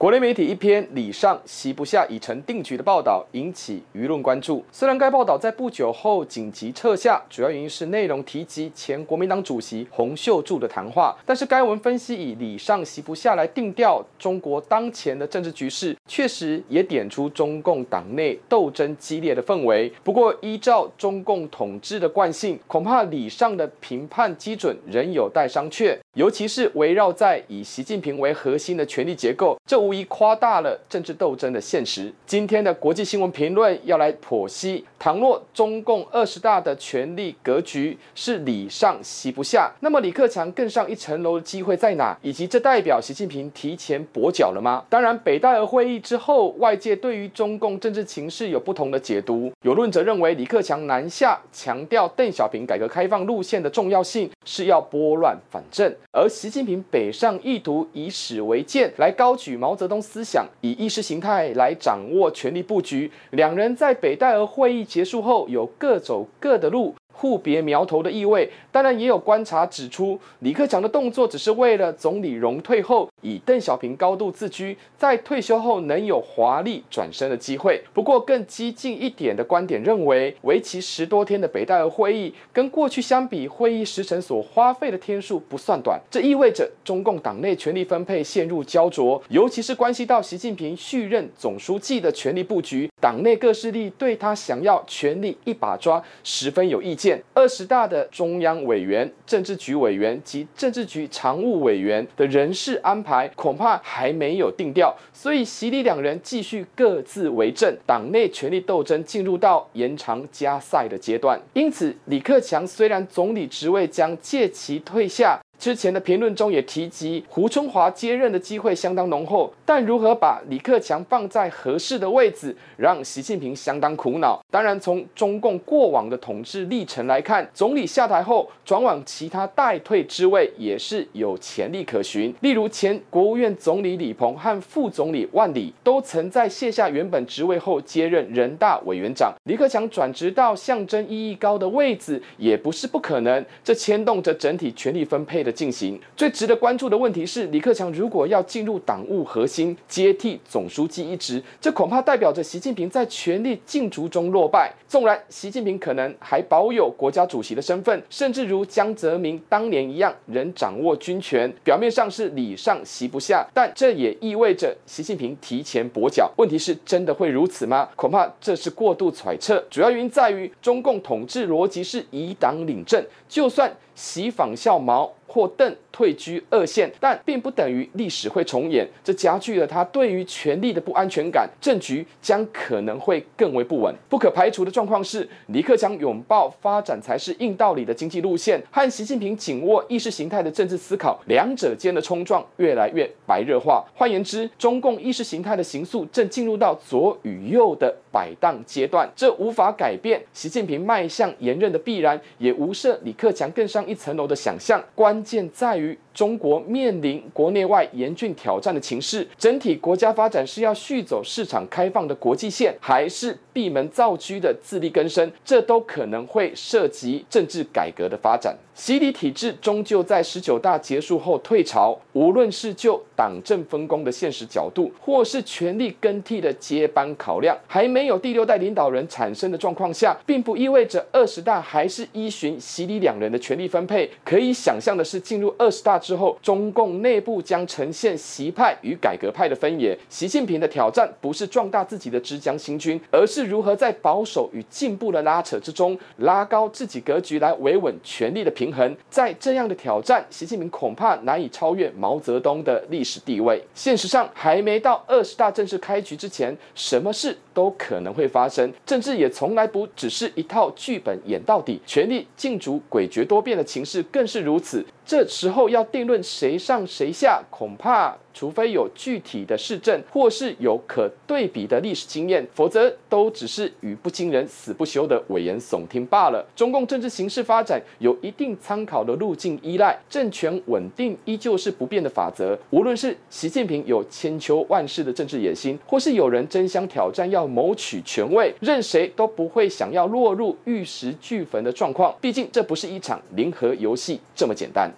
国内媒体一篇“李上席不下，已成定局”的报道引起舆论关注。虽然该报道在不久后紧急撤下，主要原因是内容提及前国民党主席洪秀柱的谈话，但是该文分析以“李上席不下”来定调中国当前的政治局势，确实也点出中共党内斗争激烈的氛围。不过，依照中共统治的惯性，恐怕李上的评判基准仍有待商榷，尤其是围绕在以习近平为核心的权力结构，这无疑夸大了政治斗争的现实。今天的国际新闻评论要来剖析：倘若中共二十大的权力格局是李上席不下，那么李克强更上一层楼的机会在哪？以及这代表习近平提前跛脚了吗？当然，北戴河会议之后，外界对于中共政治情势有不同的解读。有论者认为，李克强南下强调邓小平改革开放路线的重要性，是要拨乱反正；而习近平北上意图以史为鉴，来高举毛泽东思想以意识形态来掌握权力布局，两人在北戴河会议结束后有各走各的路。互别苗头的意味，当然也有观察指出，李克强的动作只是为了总理荣退后，以邓小平高度自居，在退休后能有华丽转身的机会。不过，更激进一点的观点认为，为期十多天的北戴河会议，跟过去相比，会议时程所花费的天数不算短，这意味着中共党内权力分配陷入胶着，尤其是关系到习近平续任总书记的权力布局，党内各势力对他想要权力一把抓，十分有意见。二十大的中央委员、政治局委员及政治局常务委员的人事安排恐怕还没有定调，所以习李两人继续各自为政，党内权力斗争进入到延长加赛的阶段。因此，李克强虽然总理职位将借其退下。之前的评论中也提及，胡春华接任的机会相当浓厚，但如何把李克强放在合适的位置，让习近平相当苦恼。当然，从中共过往的统治历程来看，总理下台后转往其他代退之位也是有潜力可循。例如，前国务院总理李鹏和副总理万里都曾在卸下原本职位后接任人大委员长。李克强转职到象征意义高的位置也不是不可能，这牵动着整体权力分配的。进行最值得关注的问题是，李克强如果要进入党务核心，接替总书记一职，这恐怕代表着习近平在权力竞逐中落败。纵然习近平可能还保有国家主席的身份，甚至如江泽民当年一样仍掌握军权，表面上是礼上席不下，但这也意味着习近平提前跛脚。问题是真的会如此吗？恐怕这是过度揣测。主要原因在于中共统治逻辑是以党领政，就算习仿效毛。或邓退居二线，但并不等于历史会重演，这加剧了他对于权力的不安全感，政局将可能会更为不稳。不可排除的状况是，尼克强拥抱发展才是硬道理的经济路线，和习近平紧握意识形态的政治思考，两者间的冲撞越来越白热化。换言之，中共意识形态的形塑正进入到左与右的摆荡阶段，这无法改变习近平迈向连任的必然，也无涉李克强更上一层楼的想象。关键在于中国面临国内外严峻挑战的情势，整体国家发展是要续走市场开放的国际线，还是闭门造车的自力更生？这都可能会涉及政治改革的发展。习李体制终究在十九大结束后退潮，无论是就党政分工的现实角度，或是权力更替的接班考量，还没没有第六代领导人产生的状况下，并不意味着二十大还是依循习李两人的权力分配。可以想象的是，进入二十大之后，中共内部将呈现习派与改革派的分野。习近平的挑战不是壮大自己的直将新军，而是如何在保守与进步的拉扯之中，拉高自己格局，来维稳权力的平衡。在这样的挑战，习近平恐怕难以超越毛泽东的历史。地位，现实上还没到二十大正式开局之前，什么事都可能会发生。政治也从来不只是一套剧本演到底，权力竞逐诡谲多变的情势更是如此。这时候要定论谁上谁下，恐怕除非有具体的事证，或是有可对比的历史经验，否则都只是语不惊人死不休的危言耸听罢了。中共政治形势发展有一定参考的路径依赖，政权稳定依旧是不变的法则。无论是习近平有千秋万世的政治野心，或是有人争相挑战要谋取权位，任谁都不会想要落入玉石俱焚的状况。毕竟这不是一场零和游戏这么简单。